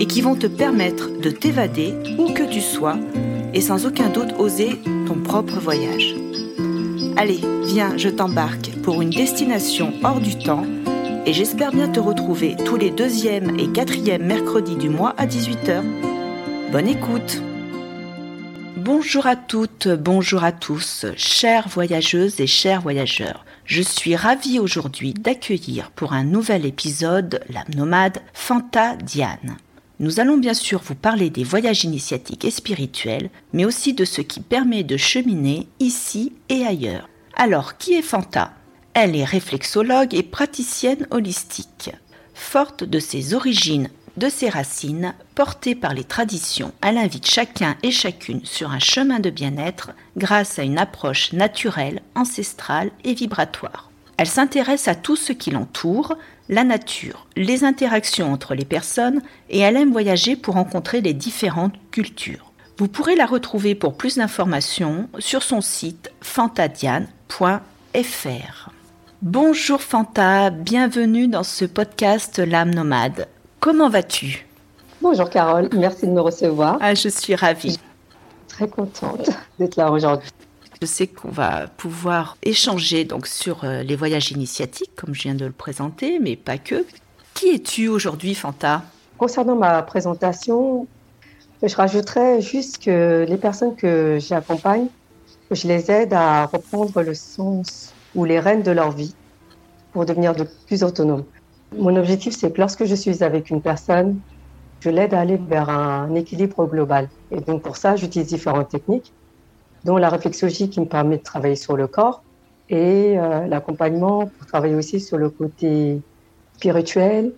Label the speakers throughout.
Speaker 1: et qui vont te permettre de t'évader où que tu sois et sans aucun doute oser ton propre voyage. Allez, viens, je t'embarque pour une destination hors du temps et j'espère bien te retrouver tous les deuxième et quatrième mercredis du mois à 18h. Bonne écoute Bonjour à toutes, bonjour à tous, chères voyageuses et chers voyageurs. Je suis ravie aujourd'hui d'accueillir pour un nouvel épisode la nomade Fanta Diane. Nous allons bien sûr vous parler des voyages initiatiques et spirituels, mais aussi de ce qui permet de cheminer ici et ailleurs. Alors, qui est Fanta? Elle est réflexologue et praticienne holistique. Forte de ses origines, de ses racines, portée par les traditions, elle invite chacun et chacune sur un chemin de bien-être grâce à une approche naturelle, ancestrale et vibratoire. Elle s'intéresse à tout ce qui l'entoure, la nature, les interactions entre les personnes et elle aime voyager pour rencontrer les différentes cultures. Vous pourrez la retrouver pour plus d'informations sur son site fantadiane.fr. Bonjour Fanta, bienvenue dans ce podcast L'âme nomade. Comment vas-tu?
Speaker 2: Bonjour Carole, merci de me recevoir.
Speaker 1: Ah, je suis ravie.
Speaker 2: Très contente d'être là aujourd'hui.
Speaker 1: Je sais qu'on va pouvoir échanger donc sur euh, les voyages initiatiques, comme je viens de le présenter, mais pas que. Qui es-tu aujourd'hui, Fanta?
Speaker 2: Concernant ma présentation, je rajouterais juste que les personnes que j'accompagne, je les aide à reprendre le sens ou les rênes de leur vie pour devenir de plus autonomes. Mon objectif, c'est que lorsque je suis avec une personne, je l'aide à aller vers un équilibre global. Et donc pour ça, j'utilise différentes techniques dont la réflexologie qui me permet de travailler sur le corps et euh, l'accompagnement pour travailler aussi sur le côté spirituel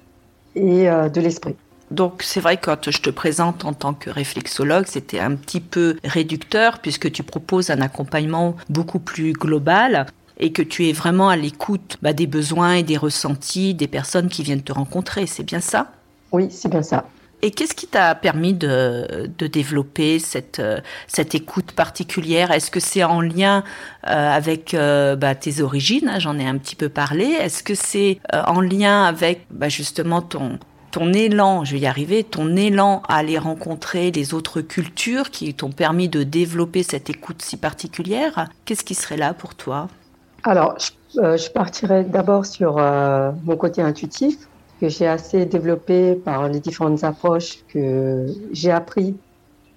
Speaker 2: et euh, de l'esprit.
Speaker 1: Donc c'est vrai que quand je te présente en tant que réflexologue, c'était un petit peu réducteur puisque tu proposes un accompagnement beaucoup plus global et que tu es vraiment à l'écoute bah, des besoins et des ressentis des personnes qui viennent te rencontrer. C'est bien ça?
Speaker 2: Oui, c'est bien ça.
Speaker 1: Et qu'est-ce qui t'a permis de, développer cette, euh, cette écoute particulière? Est-ce que c'est en lien euh, avec euh, bah, tes origines? Hein, J'en ai un petit peu parlé. Est-ce que c'est en lien avec bah, justement ton, ton élan, je vais y arriver, ton élan à aller rencontrer les autres cultures qui t'ont permis de développer cette écoute si particulière? Qu'est-ce qui serait là pour toi?
Speaker 2: Alors, je, je partirais d'abord sur mon côté intuitif que j'ai assez développé par les différentes approches que j'ai appris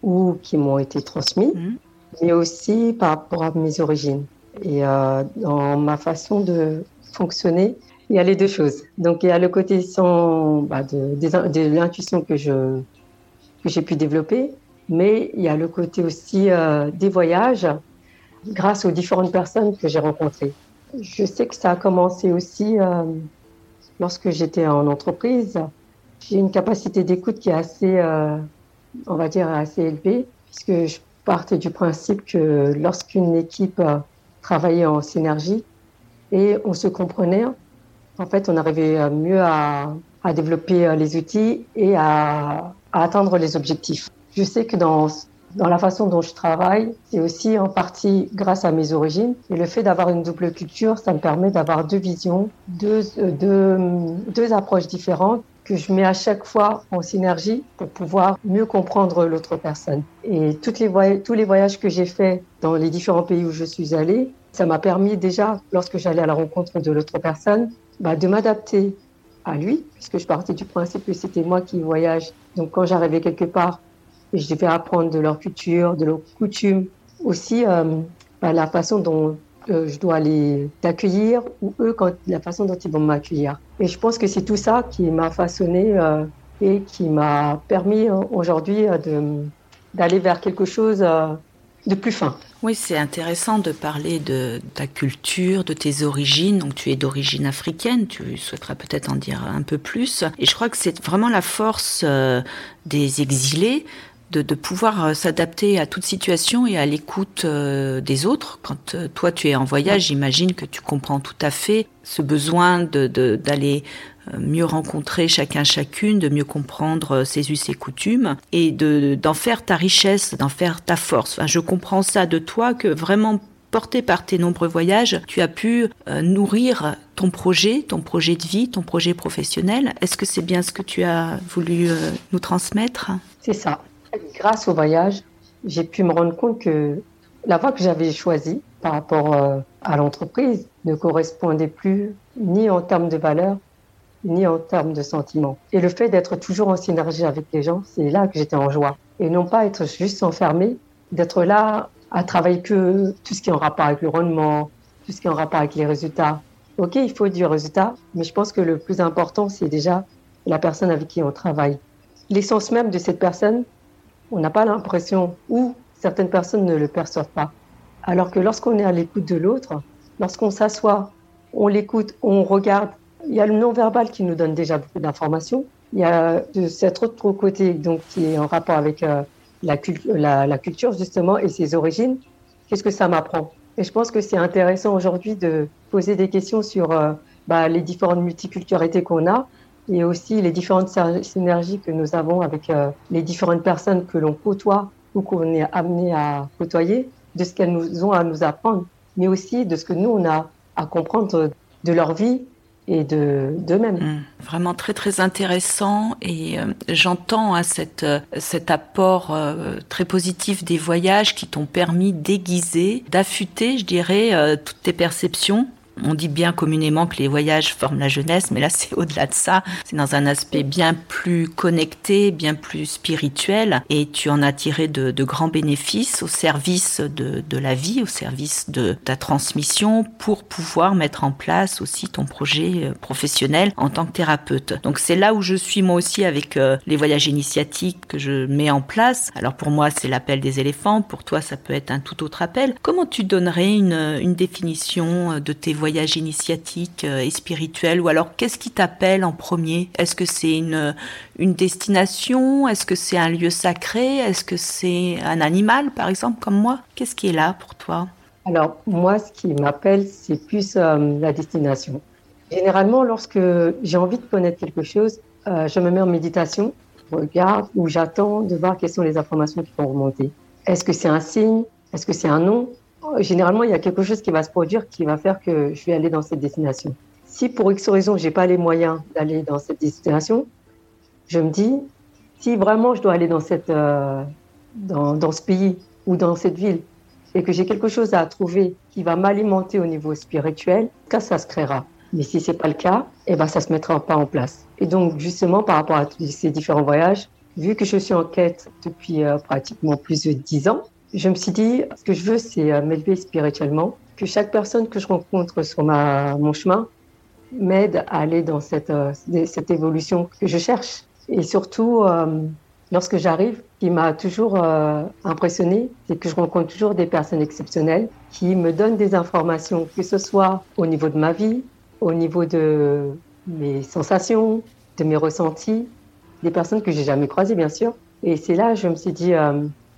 Speaker 2: ou qui m'ont été transmises, mhm. mais aussi par rapport à mes origines. Et euh, dans ma façon de fonctionner, il y a les deux choses. Donc il y a le côté sans, bah, de, de, l'intuition que je que j'ai pu développer, mais il y a le côté aussi euh, des voyages grâce aux différentes personnes que j'ai rencontrées. Je sais que ça a commencé aussi euh, lorsque j'étais en entreprise, j'ai une capacité d'écoute qui est assez, euh, on va dire, assez élevée, puisque je partais du principe que lorsqu'une équipe travaillait en synergie et on se comprenait, en fait, on arrivait mieux à, développer les outils et à, à atteindre les objectifs. Je sais que dans dans la façon dont je travaille, c'est aussi en partie grâce à mes origines. Et le fait d'avoir une double culture, ça me permet d'avoir deux visions, deux, euh, deux, deux approches différentes que je mets à chaque fois en synergie pour pouvoir mieux comprendre l'autre personne. Et toutes les tous les voyages que j'ai faits dans les différents pays où je suis allée, ça m'a permis déjà, lorsque j'allais à la rencontre de l'autre personne, bah, de m'adapter à lui, puisque je partais du principe que c'était moi qui voyage. Donc quand j'arrivais quelque part, je devais apprendre de leur culture, de leurs coutumes, aussi euh, bah, la façon dont euh, je dois les accueillir ou eux la façon dont ils vont m'accueillir. Et je pense que c'est tout ça qui m'a façonné euh, et qui m'a permis aujourd'hui d'aller vers quelque chose de plus fin.
Speaker 1: Oui, c'est intéressant de parler de ta culture, de tes origines. Donc, tu es d'origine africaine. Tu souhaiteras peut-être en dire un peu plus. Et je crois que c'est vraiment la force des exilés de, pouvoir s'adapter à toute situation et à l'écoute des autres. Quand toi tu es en voyage, j'imagine que tu comprends tout à fait ce besoin d'aller mieux rencontrer chacun chacune, de mieux comprendre ses us et coutumes et de d'en faire ta richesse, d'en faire ta force. Enfin, je comprends ça de toi que vraiment porté par tes nombreux voyages, tu as pu euh, nourrir ton projet, ton projet de vie, ton projet professionnel. Est-ce que c'est bien ce que tu as voulu euh, nous transmettre?
Speaker 2: C'est ça. Grâce au voyage, j'ai pu me rendre compte que la voie que j'avais choisie par rapport euh, à l'entreprise ne correspondait plus ni en termes de valeur, ni en termes de sentiments. Et le fait d'être toujours en synergie avec les gens, c'est là que j'étais en joie. Et non pas être juste enfermé, d'être là à travailler que tout ce qui en rapport avec le rendement, tout ce qui en rapport avec les résultats. Ok, il faut du résultat, mais je pense que le plus important, c'est déjà la personne avec qui on travaille. L'essence même de cette personne, on n'a pas l'impression, ou certaines personnes ne le perçoivent pas. Alors que lorsqu'on est à l'écoute de l'autre, lorsqu'on s'assoit, on l'écoute, on regarde, il y a le non-verbal qui nous donne déjà beaucoup d'informations. Il y a cet autre côté donc, qui est en rapport avec euh, la, la, culture justement et ses origines, qu'est-ce que ça m'apprend? Et je pense que c'est intéressant aujourd'hui de poser des questions sur euh, bah, les différentes multiculturalités qu'on a et aussi les différentes synergies que nous avons avec euh, les différentes personnes que l'on côtoie ou qu'on est amené à côtoyer, de ce qu'elles nous ont à nous apprendre, mais aussi de ce que nous, on a à comprendre de leur vie et de d'eux-mêmes. Mmh.
Speaker 1: Vraiment très très intéressant et euh, j'entends hein, euh, cet apport très positif des voyages qui t'ont permis d'aiguiser, d'affûter, je dirais, toutes tes perceptions on dit bien communément que les voyages forment la jeunesse, mais là c'est au-delà de ça. C'est dans un aspect bien plus connecté, bien plus spirituel, et tu en as tiré de, grands bénéfices au service de, la vie, au service de ta transmission, pour pouvoir mettre en place aussi ton projet euh, professionnel en tant que thérapeute. Donc c'est là où je suis moi aussi avec euh, les voyages initiatiques que je mets en place. Alors pour moi c'est l'appel des éléphants, pour toi ça peut être un tout autre appel. Comment tu donnerais une, une définition de tes voyages voyage initiatique euh, et spirituel Ou alors, qu'est-ce qui t'appelle en premier? Est-ce que c'est une, destination? Est-ce que c'est un lieu sacré? Est-ce que c'est un animal, par exemple, comme moi? Qu'est-ce qui est là pour toi?
Speaker 2: Alors, moi, ce qui m'appelle, c'est plus euh, la destination. Généralement, lorsque j'ai envie de connaître quelque chose, euh, je me mets en méditation, regarde ou j'attends de voir quelles sont les informations qui vont remonter. Est-ce que c'est un signe? Est-ce que c'est un nom? Généralement, il y a quelque chose qui va se produire qui va faire que je vais aller dans cette destination. Si pour X raison, j'ai pas les moyens d'aller dans cette destination, je me dis, si vraiment je dois aller dans, cette, euh, dans, dans, ce pays ou dans cette ville et que j'ai quelque chose à trouver qui va m'alimenter au niveau spirituel, ça, ça se créera. Mais si c'est pas le cas, eh ben, ça se mettra pas en place. Et donc, justement, par rapport à tous ces différents voyages, vu que je suis en quête depuis euh, pratiquement plus de dix ans, je me suis dit, ce que je veux, c'est euh, m'élever spirituellement, que chaque personne que je rencontre sur ma, mon chemin m'aide à aller dans cette, euh, cette évolution que je cherche. Et surtout, euh, lorsque j'arrive, ce qui m'a toujours impressionné, c'est que je rencontre toujours des personnes exceptionnelles qui me donnent des informations, que ce soit au niveau de ma vie, au niveau de mes sensations, de mes ressentis, des personnes que j'ai jamais croisées, bien sûr. Et c'est là, je me suis dit,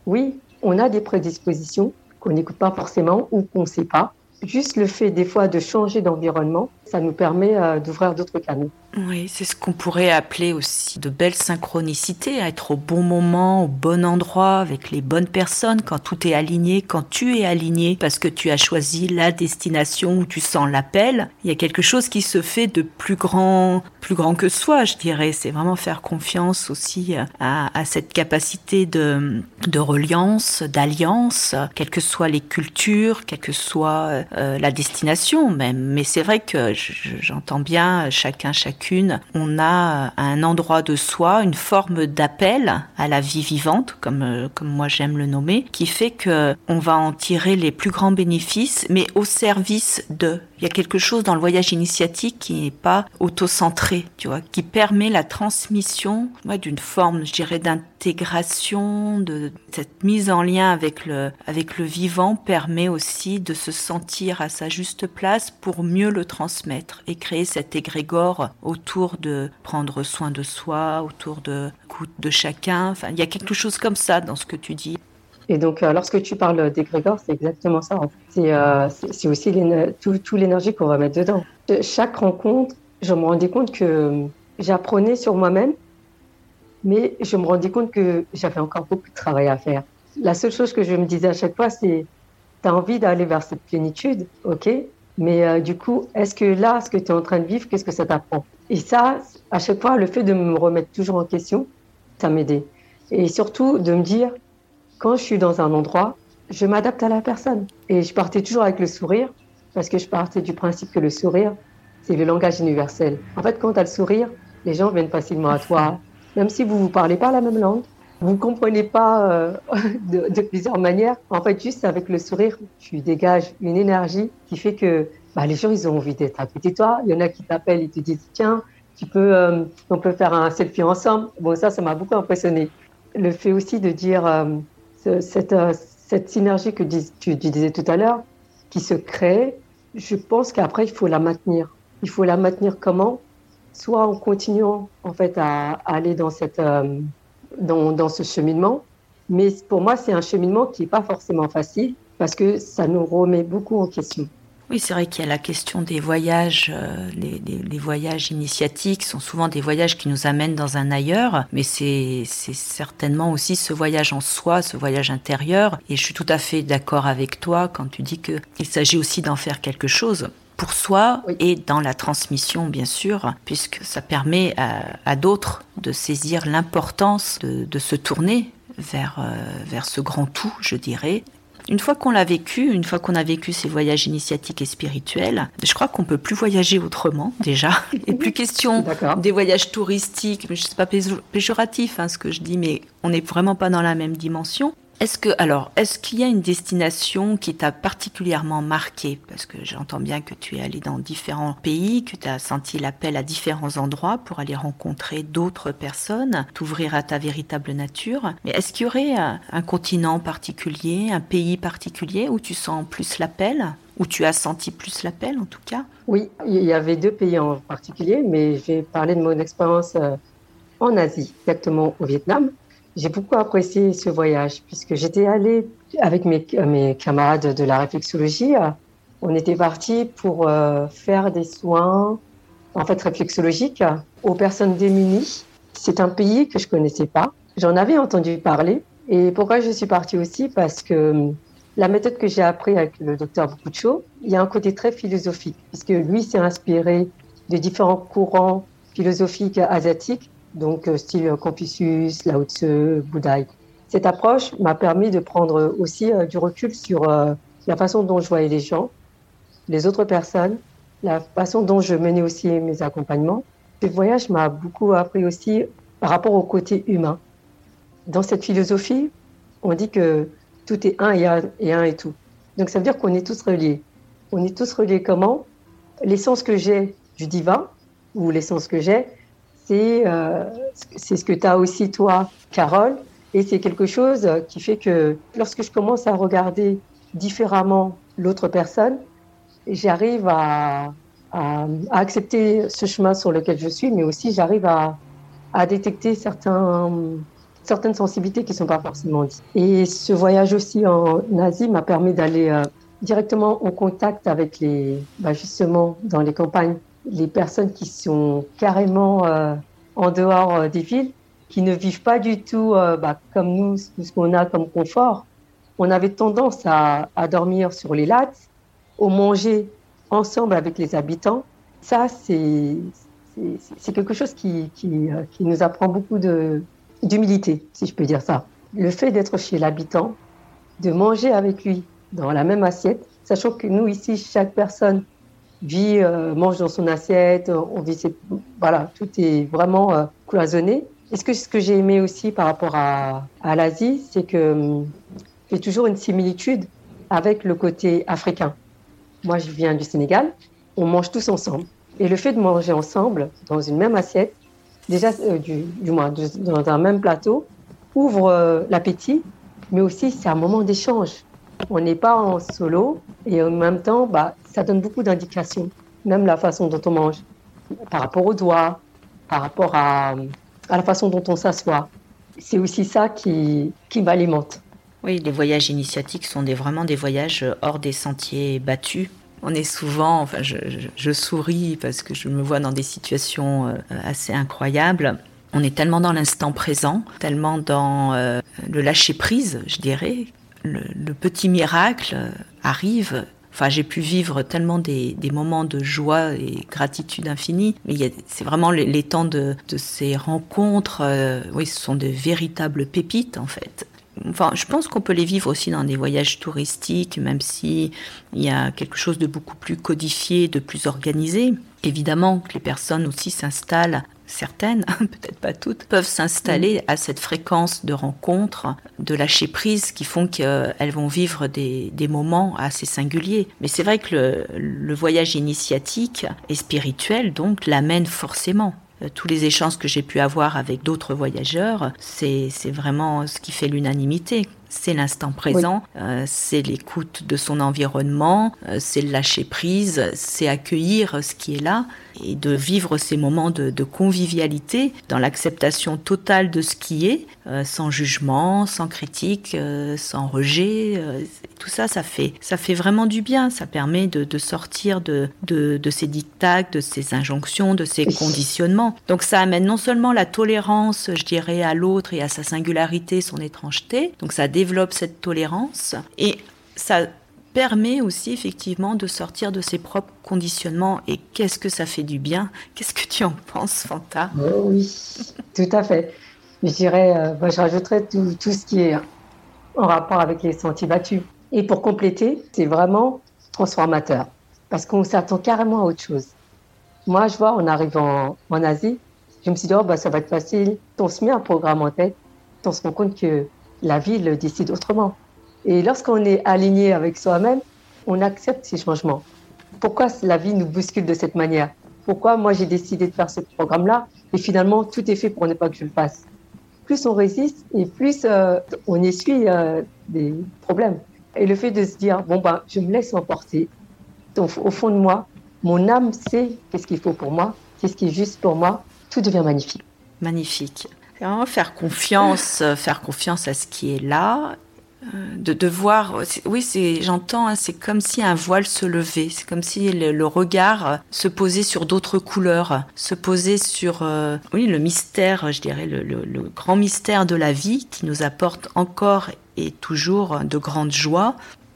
Speaker 2: oui, on a des prédispositions qu'on n'écoute pas forcément ou qu'on ne sait pas. Juste le fait des fois de changer d'environnement, ça nous permet euh, d'ouvrir d'autres canaux.
Speaker 1: Oui, c'est ce qu'on pourrait appeler aussi de belles synchronicités, être au bon moment, au bon endroit, avec les bonnes personnes, quand tout est aligné, quand tu es aligné, parce que tu as choisi la destination où tu sens l'appel. Il y a quelque chose qui se fait de plus grand, plus grand que soi, je dirais. C'est vraiment faire confiance aussi à, cette capacité de, de reliance, d'alliance, quelles que soient les cultures, quelle que soit euh, la destination même. Mais c'est vrai que j'entends bien chacun, chacune, on a un endroit de soi, une forme d'appel à la vie vivante, comme, euh, comme moi j'aime le nommer, qui fait que on va en tirer les plus grands bénéfices, mais au service de. Y a quelque chose dans le voyage initiatique qui n'est pas auto-centré, tu vois, qui permet la transmission d'une forme, je dirais, d'intégration, de cette mise en lien avec le, avec le vivant permet aussi de se sentir à sa juste place pour mieux le transmettre et créer cet égrégore autour de prendre soin de soi, autour de de chacun. Enfin, il y a quelque chose comme ça dans ce que tu dis.
Speaker 2: Et donc, euh, lorsque tu parles d'égrégore, c'est exactement ça. Euh, c'est aussi tout, l'énergie qu'on va mettre dedans. Chaque rencontre, je me rendais compte que j'apprenais sur moi-même, mais je me rendais compte que j'avais encore beaucoup de travail à faire. La seule chose que je me disais à chaque fois, c'est tu as envie d'aller vers cette plénitude, ok, mais euh, du coup, est-ce que là, ce que tu es en train de vivre, qu'est-ce que ça t'apprend? Et ça, à chaque fois, le fait de me remettre toujours en question, ça m'aidait. Et surtout de me dire, quand je suis dans un endroit, je m'adapte à la personne. Et je partais toujours avec le sourire, parce que je partais du principe que le sourire, c'est le langage universel. En fait, quand tu as le sourire, les gens viennent facilement à toi, même si vous ne parlez pas la même langue, vous ne comprenez pas euh, de, plusieurs manières. En fait, juste avec le sourire, tu dégages une énergie qui fait que bah, les gens, ils ont envie d'être à côté de toi. Il y en a qui t'appellent et te disent, tiens, tu peux, euh, on peut faire un selfie ensemble. Bon, ça, ça m'a beaucoup impressionné. Le fait aussi de dire, euh, cette, euh, cette synergie que tu, disais tout à l'heure, qui se crée, je pense qu'après, il faut la maintenir. Il faut la maintenir comment? Soit en continuant en fait à, aller dans, cette, euh, dans, dans ce cheminement, mais pour moi, c'est un cheminement qui n'est pas forcément facile parce que ça nous remet beaucoup en question.
Speaker 1: Oui, c'est vrai qu'il y a la question des voyages. Euh, les, voyages initiatiques sont souvent des voyages qui nous amènent dans un ailleurs, mais c'est certainement aussi ce voyage en soi, ce voyage intérieur. Et je suis tout à fait d'accord avec toi quand tu dis qu'il s'agit aussi d'en faire quelque chose pour soi et dans la transmission, bien sûr, puisque ça permet à, d'autres de saisir l'importance de, se tourner vers, euh, vers ce grand tout, je dirais, une fois qu'on l'a vécu, une fois qu'on a vécu ces voyages initiatiques et spirituels, je crois qu'on peut plus voyager autrement déjà. Et plus question des voyages touristiques, je sais pas péjoratif hein, ce que je dis, mais on n'est vraiment pas dans la même dimension. Est-ce que, alors, est-ce qu'il y a une destination qui t'a particulièrement marqué? Parce que j'entends bien que tu es allé dans différents pays, que tu as senti l'appel à différents endroits pour aller rencontrer d'autres personnes, t'ouvrir à ta véritable nature. Mais est-ce qu'il y aurait un continent particulier, un pays particulier où tu sens plus l'appel? Où tu as senti plus l'appel en tout cas?
Speaker 2: Oui, il y avait deux pays en particulier, mais j'ai parlé de mon expérience euh, en Asie, exactement au Vietnam. J'ai beaucoup apprécié ce voyage puisque j'étais allée avec mes, camarades de la réflexologie. On était partis pour euh, faire des soins, en fait réflexologiques, aux personnes démunies. C'est un pays que je connaissais pas. J'en avais entendu parler. Et pourquoi je suis partie aussi? Parce que hum, la méthode que j'ai appris avec le docteur Bokucho, il y a un côté très philosophique, puisque lui s'est inspiré de différents courants philosophiques asiatiques donc euh, style Confucius, Lao Tzu, Bouddha. Cette approche m'a permis de prendre aussi euh, du recul sur euh, la façon dont je voyais les gens, les autres personnes, la façon dont je menais aussi mes accompagnements. Ce voyage m'a beaucoup appris aussi par rapport au côté humain. Dans cette philosophie, on dit que tout est un et un et, un et tout. Donc ça veut dire qu'on est tous reliés. On est tous reliés comment? L'essence que j'ai du divin, ou l'essence que j'ai, euh, c'est ce que tu as aussi toi, Carole, et c'est quelque chose qui fait que lorsque je commence à regarder différemment l'autre personne, j'arrive à, à, accepter ce chemin sur lequel je suis, mais aussi j'arrive à, à, détecter certains, certaines sensibilités qui ne sont pas forcément dites. Et ce voyage aussi en Asie m'a permis d'aller euh, directement en contact avec les, bah justement, dans les campagnes les personnes qui sont carrément euh, en dehors euh, des villes, qui ne vivent pas du tout euh, bah, comme nous, ce qu'on a comme confort. On avait tendance à, dormir sur les lattes, au manger ensemble avec les habitants. Ça, c'est quelque chose qui, nous apprend beaucoup d'humilité, si je peux dire ça. Le fait d'être chez l'habitant, de manger avec lui dans la même assiette, sachant que nous, ici, chaque personne vit, euh, mange dans son assiette, on vit voilà, tout est vraiment euh, cloisonné. Est-ce que ce que j'ai aimé aussi par rapport à, à l'Asie, c'est que hum, j'ai toujours une similitude avec le côté africain. Moi, je viens du Sénégal on mange tous ensemble. Et le fait de manger ensemble, dans une même assiette, déjà, euh, du, moins, dans un même plateau, ouvre l'appétit, mais aussi c'est un moment d'échange. On n'est pas en solo et en même temps, bah, ça donne beaucoup d'indications, même la façon dont on mange, par rapport aux doigts, par rapport à, à la façon dont on s'assoit. C'est aussi ça qui, qui m'alimente.
Speaker 1: Oui, les voyages initiatiques sont des, vraiment des voyages hors des sentiers battus. On est souvent, enfin, je, souris parce que je me vois dans des situations euh, assez incroyables. On est tellement dans l'instant présent, tellement dans euh, le lâcher prise, je dirais. Le, petit miracle arrive. Enfin, j'ai pu vivre tellement des, moments de joie et gratitude infinie. Mais c'est vraiment les, temps de, ces rencontres. Euh, oui, ce sont de véritables pépites en fait. Enfin, je pense qu'on peut les vivre aussi dans des voyages touristiques, même si il y a quelque chose de beaucoup plus codifié, de plus organisé. Évidemment que les personnes aussi s'installent, certaines, peut-être pas toutes, peuvent s'installer à cette fréquence de rencontres, de lâcher prise, qui font qu'elles vont vivre des, moments assez singuliers. Mais c'est vrai que le, le voyage initiatique et spirituel, donc, l'amène forcément. Euh, tous les échanges que j'ai pu avoir avec d'autres voyageurs, c'est vraiment ce qui fait l'unanimité c'est l'instant présent, euh, c'est l'écoute de son environnement, euh, c'est le lâcher prise, c'est accueillir ce qui est là et de vivre ces moments de, convivialité dans l'acceptation totale de ce qui est, euh, sans jugement, sans critique, sans rejet. tout ça, ça fait, ça fait vraiment du bien. Ça permet de, sortir de, de, de, ces dictats, de ces injonctions, de ces conditionnements. Donc ça amène non seulement la tolérance, je dirais, à l'autre et à sa singularité, son étrangeté. Donc ça développe cette tolérance et ça permet aussi effectivement de sortir de ses propres conditionnements. Et qu'est-ce que ça fait du bien? Qu'est-ce que tu en penses, Fanta?
Speaker 2: Oh Oui, tout à fait. Je dirais, euh, je rajouterais tout, tout, ce qui est en rapport avec les sentiers battus. Et pour compléter, c'est vraiment transformateur parce qu'on s'attend carrément à autre chose. Moi, je vois, en arrivant en Asie, je me suis dit, oh, bah, ça va être facile. On se met un programme en tête, on se rend compte que la vie le décide autrement. Et lorsqu'on est aligné avec soi-même, on accepte ces changements. Pourquoi la vie nous bouscule de cette manière? Pourquoi moi j'ai décidé de faire ce programme-là et finalement tout est fait pour ne pas que je le fasse? Plus on résiste et plus euh, on essuie euh, des problèmes. Et le fait de se dire, bon, ben, je me laisse emporter, au fond de moi, mon âme sait qu'est-ce qu'il faut pour moi, qu'est-ce qui est juste pour moi, tout devient magnifique.
Speaker 1: Magnifique faire confiance, euh, faire confiance à ce qui est là, de, de voir. Oui, c'est, j'entends, hein, c'est comme si un voile se levait, c'est comme si le, regard euh, se posait sur d'autres couleurs, se posait sur, oui, le mystère, je dirais, le, le, grand mystère de la vie qui nous apporte encore et toujours de grandes joies.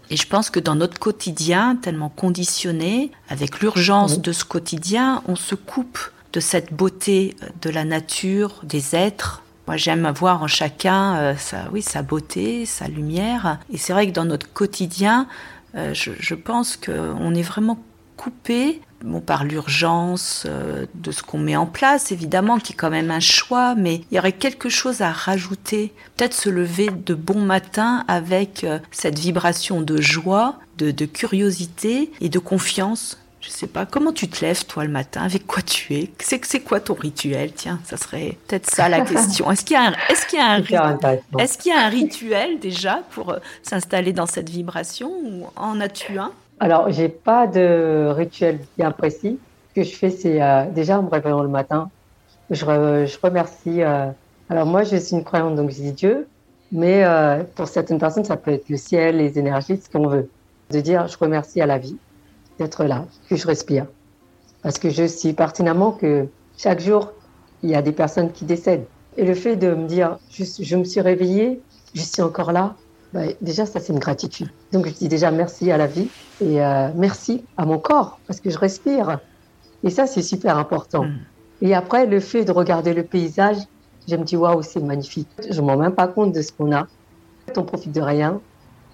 Speaker 1: Et je pense que dans notre quotidien, tellement conditionné, avec l'urgence de ce quotidien, on se coupe de cette beauté de la nature, des êtres. Moi, j'aime voir en chacun euh, sa, oui, sa beauté, sa lumière. Et c'est vrai que dans notre quotidien, euh, je, pense qu'on est vraiment coupé bon, par l'urgence euh, de ce qu'on met en place, évidemment, qui est quand même un choix, mais il y aurait quelque chose à rajouter. Peut-être se lever de bon matin avec cette vibration de joie, de, de curiosité et de confiance je sais pas, comment tu te lèves toi le matin? Avec quoi tu es? C'est c'est quoi ton rituel? Tiens, ça serait peut-être ça la question. Est-ce qu'il y a un, est-ce qu'il y a un, est-ce qu'il y a un rituel déjà pour euh, s'installer dans cette vibration? Ou en as-tu un?
Speaker 2: Alors, j'ai pas de rituel bien précis. Ce que je fais, c'est euh, déjà en me réveillant le matin, je, je remercie. Euh, alors moi, je suis une croyante, donc je dis Dieu, mais pour certaines personnes, ça peut être le ciel, les énergies, ce qu'on veut. De dire, je remercie à la vie d'être là, que je respire. Parce que je sais pertinemment que chaque jour, il y a des personnes qui décèdent. Et le fait de me dire, je, je me suis réveillée, je suis encore là, bah, déjà, ça, c'est une gratitude. Donc, je dis déjà merci à la vie et euh, merci à mon corps parce que je respire. Et ça, c'est super important. Mm. Et après, le fait de regarder le paysage, je me dis, waouh, c'est magnifique. Je ne m'en rends même pas compte de ce qu'on a. On profite de rien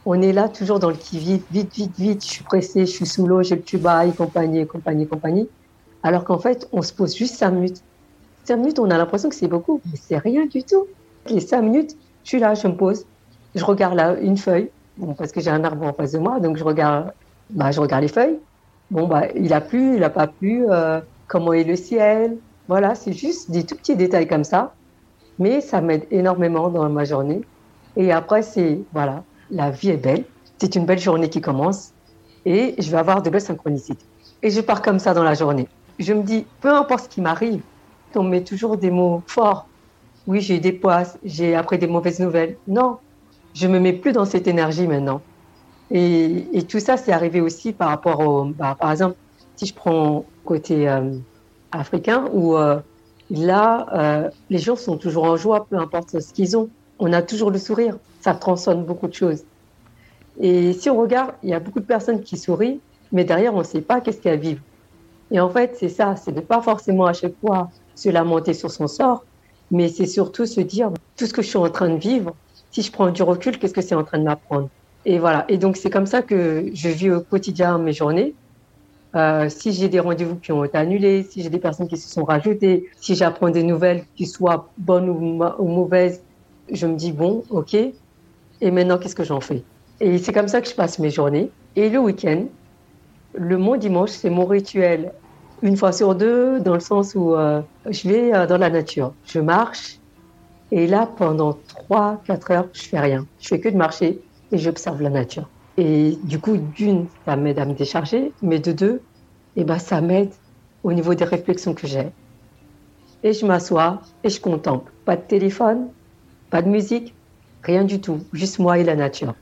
Speaker 2: on est là toujours dans le qui-vive, vite, vite, vite, je suis pressé, je suis sous l'eau, j'ai le tuba, et compagnie, compagnie, compagnie. Alors qu'en fait, on se pose juste cinq minutes. Cinq minutes, on a l'impression que c'est beaucoup, mais c'est rien du tout. Les cinq minutes, je suis là, je me pose, je regarde là une feuille, bon, parce que j'ai un arbre en face de moi, donc je regarde, bah, je regarde les feuilles, Bon, bah, il a plu, il n'a pas plu, euh, comment est le ciel? Voilà, c'est juste des tout petits détails comme ça. Mais ça m'aide énormément dans ma journée. Et après, c'est, voilà, la vie est belle. C'est une belle journée qui commence. Et je vais avoir de belles synchronicités. Et je pars comme ça dans la journée. Je me dis, peu importe ce qui m'arrive, on met toujours des mots forts. Oui, j'ai eu des poisses, j'ai appris des mauvaises nouvelles. Non, je me mets plus dans cette énergie maintenant. Et, tout ça, c'est arrivé aussi par rapport au, bah, par exemple, si je prends côté euh, africain, où euh, là, euh, les gens sont toujours en joie, peu importe ce qu'ils ont. On a toujours le sourire. Ça transcende beaucoup de choses. Et si on regarde, il y a beaucoup de personnes qui sourient, mais derrière, on ne sait pas qu'est-ce qu'elles vivent. Et en fait, c'est ça, c'est de pas forcément à chaque fois se lamenter sur son sort, mais c'est surtout se dire tout ce que je suis en train de vivre, si je prends du recul, qu'est-ce que c'est en train de m'apprendre? Et voilà. Et donc c'est comme ça que je vis au quotidien mes journées. Euh, si j'ai des rendez-vous qui ont été annulés, si j'ai des personnes qui se sont rajoutées, si j'apprends des nouvelles qui soient bonnes ou mauvaises, je me dis bon, ok. Et maintenant, qu'est-ce que j'en fais? Et c'est comme ça que je passe mes journées. Et le week-end, le mon dimanche, c'est mon rituel une fois sur deux, dans le sens où euh, je vais euh, dans la nature. Je marche et là, pendant 3-4 heures, je fais rien. Je fais que de marcher et j'observe la nature. Et du coup, d'une, ça m'aide à me décharger, mais de deux, eh ben, ça m'aide au niveau des réflexions que j'ai. Et je m'assois et je contemple. Pas de téléphone, pas de musique, rien du tout, juste moi et la nature.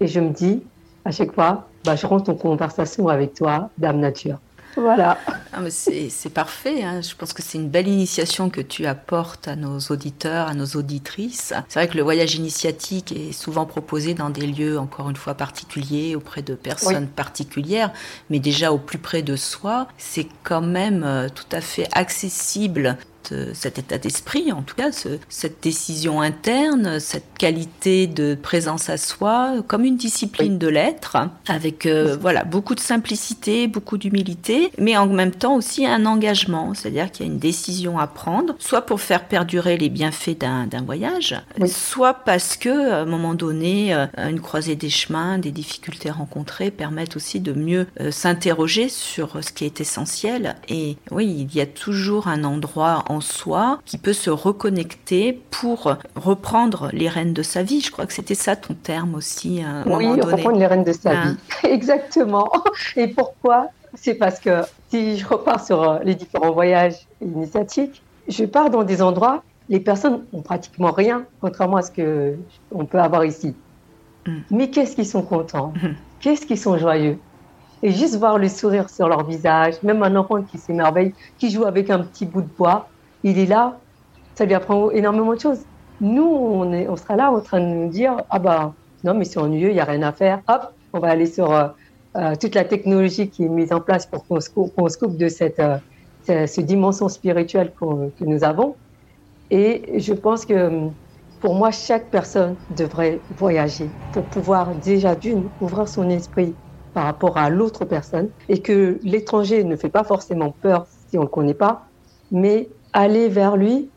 Speaker 2: Et je me dis, à chaque fois, bah, je rentre en conversation avec toi, Dame Nature. Voilà.
Speaker 1: Ah, c'est parfait. Hein. Je pense que c'est une belle initiation que tu apportes à nos auditeurs, à nos auditrices. C'est vrai que le voyage initiatique est souvent proposé dans des lieux, encore une fois, particuliers, auprès de personnes particulières, mais déjà au plus près de soi. C'est quand même euh, tout à fait accessible euh, cet état d'esprit, en tout cas, cette décision interne, cette qualité de présence à soi, comme une discipline de l'être, avec euh, voilà beaucoup de simplicité, beaucoup d'humilité, mais en même temps aussi un engagement, c'est-à-dire qu'il y a une décision à prendre, soit pour faire perdurer les bienfaits d'un voyage, soit parce que à un moment donné, euh, une croisée des chemins, des difficultés rencontrées permettent aussi de mieux s'interroger sur ce qui est essentiel. Et oui, il y a toujours un endroit en soi, qui peut se reconnecter pour reprendre les rênes de sa vie. Je crois que c'était ça ton terme aussi. À un
Speaker 2: oui,
Speaker 1: moment donné.
Speaker 2: reprendre les rênes de sa ah. vie. Exactement. Et pourquoi? C'est parce que si je repars sur euh, les différents voyages initiatiques, je pars dans des endroits, les personnes ont pratiquement rien, contrairement à ce que on peut avoir ici. Mm. Mais qu'est-ce qu'ils sont contents? Mm. Qu'est-ce qu'ils sont joyeux? Et juste voir le sourire sur leur visage, même un enfant qui s'émerveille, qui joue avec un petit bout de bois, il est là, ça lui apprend énormément de choses. Nous, on, est, on sera là en train de nous dire Ah bah non, mais c'est ennuyeux, il n'y a rien à faire. Hop, on va aller sur euh, euh, toute la technologie qui est mise en place pour qu'on se, coupe de cette, euh, cette, dimension spirituelle que nous avons. Et je pense que pour moi, chaque personne devrait voyager pour pouvoir déjà d'une ouvrir son esprit par rapport à l'autre personne et que l'étranger ne fait pas forcément peur si on ne le connaît pas, mais aller vers lui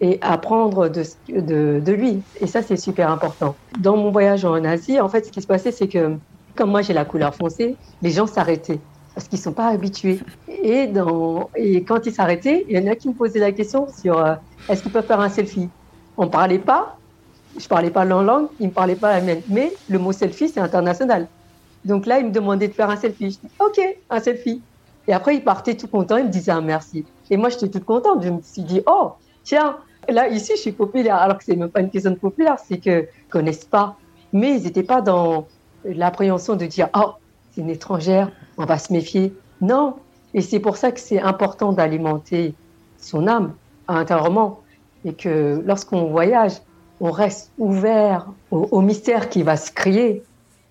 Speaker 2: et apprendre de, de, lui. Et ça, c'est super important. Dans mon voyage en Asie, en fait, ce qui se passait, c'est que comme moi, j'ai la couleur foncée, les gens s'arrêtaient parce qu'ils ne sont pas habitués. Et, dans, et quand ils s'arrêtaient, il y en a qui me posaient la question sur euh, est-ce qu'ils peuvent faire un selfie? On ne parlait pas, je ne parlais pas leur langue, ils ne me parlaient pas la mienne. Mais le mot selfie, c'est international. Donc là, ils me demandaient de faire un selfie. Je dis OK, un selfie. Et après, ils partaient tout contents, ils me disaient un merci. Et moi, j'étais toute contente. Je me suis dit, oh, tiens, là, ici, je suis populaire. Alors que c'est même pas une question de populaire, c'est qu'ils connaissent pas. Mais ils n'étaient pas dans l'appréhension de dire, oh, c'est une étrangère, on va se méfier. Non. Et c'est pour ça que c'est important d'alimenter son âme intérieurement. Et que lorsqu'on voyage, on reste ouvert au, au mystère qui va se créer.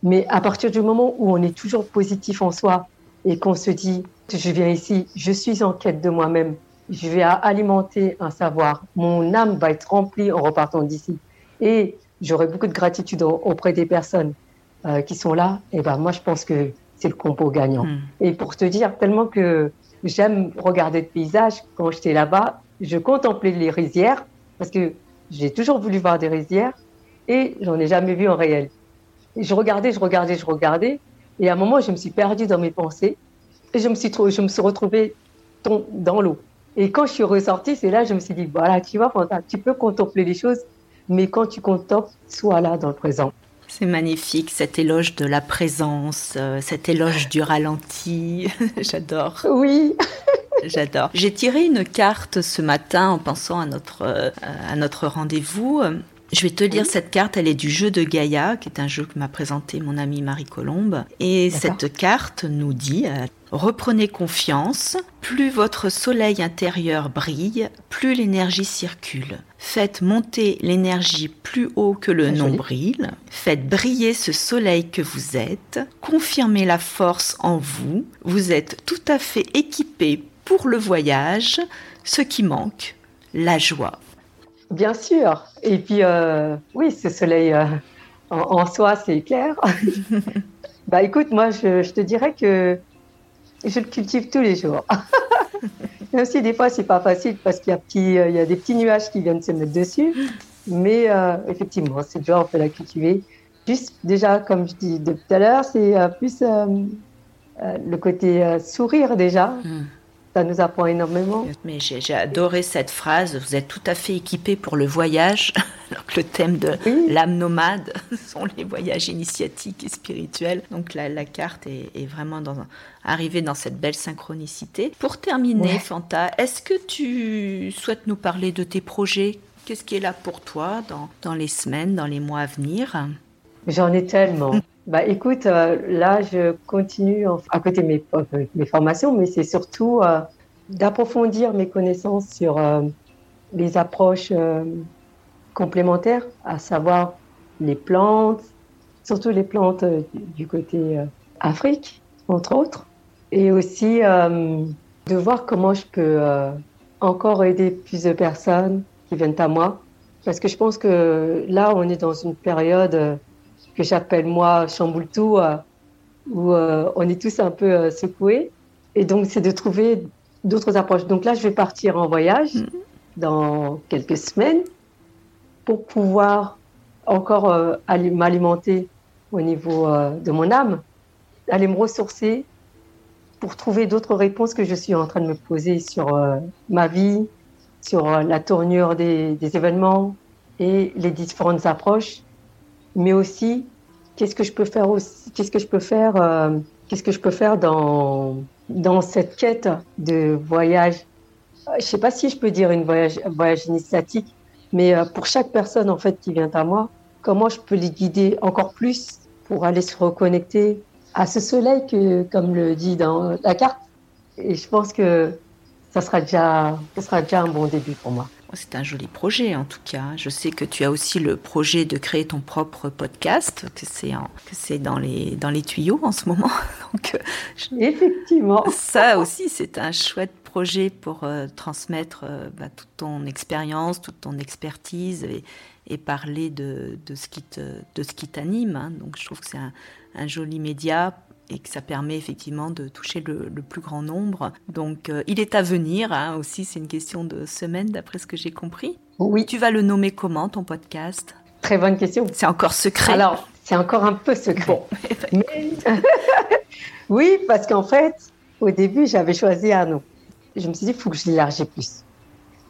Speaker 2: Mais à partir du moment où on est toujours positif en soi et qu'on se dit, je viens ici, je suis en quête de moi-même, je vais alimenter un savoir, mon âme va être remplie en repartant d'ici. Et j'aurai beaucoup de gratitude auprès des personnes euh, qui sont là. Et ben moi, je pense que c'est le compo gagnant. Hmm. Et pour te dire, tellement que j'aime regarder le paysage, quand j'étais là-bas, je contemplais les rizières, parce que j'ai toujours voulu voir des rizières, et j'en ai jamais vu en réel. Et je regardais, je regardais, je regardais, et à un moment, je me suis perdue dans mes pensées, et je me suis, je me suis retrouvée dans l'eau. Et quand je suis ressortie, c'est là que je me suis dit, voilà, tu vois, tu peux contempler les choses, mais quand tu contemples, sois là dans le présent.
Speaker 1: C'est magnifique, cet éloge de la présence, euh, cet éloge du ralenti. J'adore.
Speaker 2: Oui.
Speaker 1: J'adore. J'ai tiré une carte ce matin en pensant à notre, euh, à notre rendez-vous. Je vais te dire, cette carte, elle est du jeu de Gaïa, qui est un jeu que m'a présenté mon amie Marie Colombe. Et cette carte nous dit, euh, reprenez confiance, plus votre soleil intérieur brille, plus l'énergie circule. Faites monter l'énergie plus haut que le nombril, faites briller ce soleil que vous êtes, confirmez la force en vous, vous êtes tout à fait équipé pour le voyage, ce qui manque, la joie.
Speaker 2: Bien sûr. Et puis, euh, oui, ce soleil euh, en, soi, c'est clair. bah écoute, moi, je, te dirais que je le cultive tous les jours. Même si des fois, c'est pas facile parce qu'il y, a y a des petits nuages qui viennent se mettre dessus. Mais euh, effectivement, c'est déjà, on peut la cultiver. Juste, déjà, comme je dis depuis tout à l'heure, c'est plus le côté sourire déjà. Hmm ça nous apprend énormément.
Speaker 1: Mais j'ai adoré cette phrase. Vous êtes tout à fait équipé pour le voyage, que le thème de l'âme nomade sont les voyages initiatiques et spirituels. Donc la, la carte est, vraiment dans, arrivée dans cette belle synchronicité. Pour terminer, Fanta, est-ce que tu souhaites nous parler de tes projets? Qu'est-ce qui est là pour toi dans, dans les semaines, dans les mois à venir?
Speaker 2: J'en ai tellement. Bah, écoute, euh, là, je continue à côté de mes, euh, mes formations, mais c'est surtout euh, d'approfondir mes connaissances sur les approches complémentaires, à savoir les plantes, surtout les plantes du côté Afrique, entre autres, et aussi de voir comment je peux encore aider plus de personnes qui viennent à moi, parce que je pense que là, on est dans une période que j'appelle moi chamboule tout, euh, où euh, on est tous un peu euh, secoués. Et donc, c'est de trouver d'autres approches. Donc là, je vais partir en voyage mm-hmm. dans quelques semaines pour pouvoir encore m'alimenter au niveau de mon âme, aller me ressourcer pour trouver d'autres réponses que je suis en train de me poser sur ma vie, sur la tournure des, des, événements et les différentes approches mais aussi qu'est-ce que je peux faire aussi, qu'est-ce que je peux faire, euh, qu'est-ce que je peux faire dans dans cette quête de voyage? Je sais pas si je peux dire une voyage voyage initiatique, mais euh, pour chaque personne en fait qui vient à moi, comment je peux les guider encore plus pour aller se reconnecter à ce soleil que, comme le dit dans la carte? Et je pense que ça sera déjà, ça sera déjà un bon début pour moi.
Speaker 1: C'est un joli projet en tout cas. Je sais que tu as aussi le projet de créer ton propre podcast, que c'est que c'est dans les dans les tuyaux en ce moment.
Speaker 2: Donc effectivement,
Speaker 1: ça aussi c'est un chouette projet pour euh, transmettre euh, bah, toute ton expérience, toute ton expertise et, et parler de, de, ce qui te de ce qui t'anime. Hein. Donc je trouve que c'est un, un joli média et que ça permet effectivement de toucher le, plus grand nombre. Donc euh, il est à venir hein, aussi, c'est une question de semaine d'après ce que j'ai compris.
Speaker 2: Oui.
Speaker 1: Tu vas le nommer comment ton podcast?
Speaker 2: Très bonne question.
Speaker 1: C'est encore secret.
Speaker 2: Alors, c'est encore un peu secret. oui, parce qu'en fait, au début, j'avais choisi un nom. Je me suis dit, il faut que je l'élargisse plus.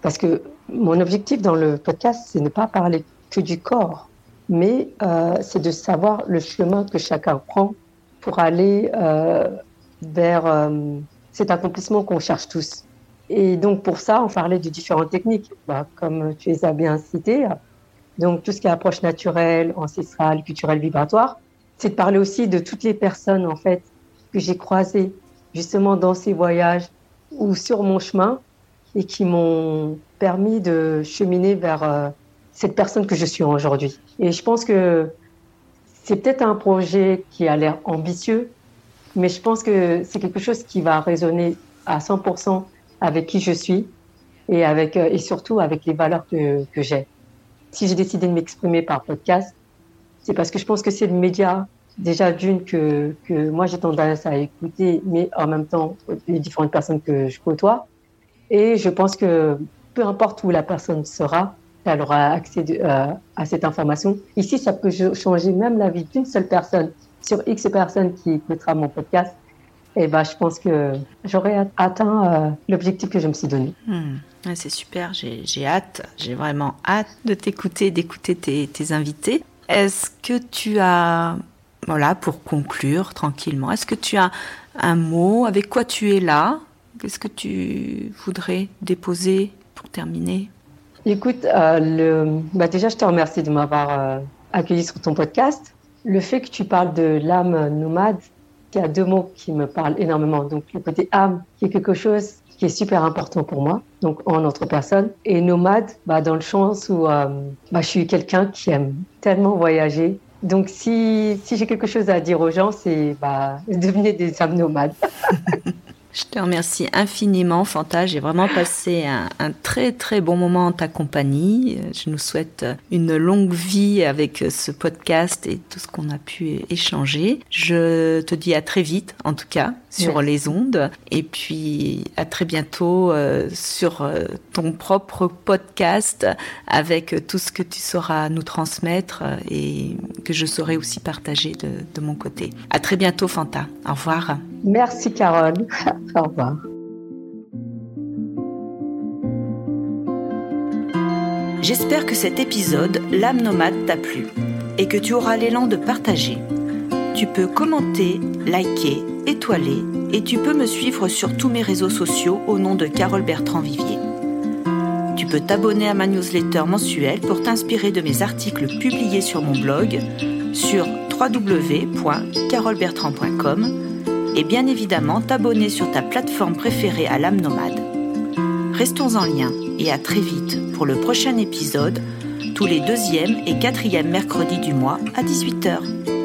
Speaker 2: Parce que mon objectif dans le podcast, c'est ne pas parler que du corps, mais euh, c'est de savoir le chemin que chacun prend pour aller euh, vers euh, cet accomplissement qu'on cherche tous. Et donc pour ça, on parlait de différentes techniques, bah, comme tu les as bien citées. Donc tout ce qui est approche naturelle, ancestrale, culturelle, vibratoire, c'est de parler aussi de toutes les personnes en fait que j'ai croisées justement dans ces voyages ou sur mon chemin et qui m'ont permis de cheminer vers euh, cette personne que je suis aujourd'hui. Et je pense que c'est peut-être un projet qui a l'air ambitieux, mais je pense que c'est quelque chose qui va résonner à 100% avec qui je suis et, avec, euh, et surtout avec les valeurs que, que j'ai. Si j'ai décidé de m'exprimer par podcast, c'est parce que je pense que c'est le média, déjà d'une, que, que moi j'ai tendance à écouter, mais en même temps les différentes personnes que je côtoie. Et je pense que peu importe où la personne sera, elle aura accès euh, à cette information. Ici, ça peut changer même la vie d'une seule personne sur X personnes qui écoutera mon podcast. et bah, je pense que j'aurais atteint euh, l'objectif que je me suis donné.
Speaker 1: Hmm. c'est super, j'ai hâte, j'ai vraiment hâte de t'écouter, d'écouter tes, tes invités. Est-ce que tu as, voilà, pour conclure tranquillement, est-ce que tu as un mot avec quoi tu es là? Qu'est-ce que tu voudrais déposer pour terminer?
Speaker 2: Écoute, euh, bah déjà, je te remercie de m'avoir euh, accueilli sur ton podcast. Le fait que tu parles de l'âme nomade, il y a deux mots qui me parlent énormément. Donc, le côté âme, qui est quelque chose qui est super important pour moi, donc en notre personne, et nomade, bah, dans le sens où euh, bah, je suis quelqu'un qui aime tellement voyager. Donc, si, si j'ai quelque chose à dire aux gens, c'est bah, devenez des âmes nomades.
Speaker 1: Je te remercie infiniment, Fanta. J'ai vraiment passé un, très très bon moment en ta compagnie. Je nous souhaite une longue vie avec ce podcast et tout ce qu'on a pu échanger. Je te dis à très vite, en tout cas, sur les ondes. Et puis à très bientôt euh, sur euh, ton propre podcast avec tout ce que tu sauras nous transmettre et que je saurai aussi partager de, de mon côté. À très bientôt, Fanta. Au revoir.
Speaker 2: Merci, Carole. Au revoir.
Speaker 1: J'espère que cet épisode, L'âme nomade, t'a plu et que tu auras l'élan de partager. Tu peux commenter, liker, étoiler et tu peux me suivre sur tous mes réseaux sociaux au nom de Carole Bertrand Vivier. Tu peux t'abonner à ma newsletter mensuelle pour t'inspirer de mes articles publiés sur mon blog sur www.carolebertrand.com et bien évidemment t'abonner sur ta plateforme préférée à l'âme nomade. Restons en lien et à très vite pour le prochain épisode, tous les deuxième et quatrième mercredis du mois à 18h.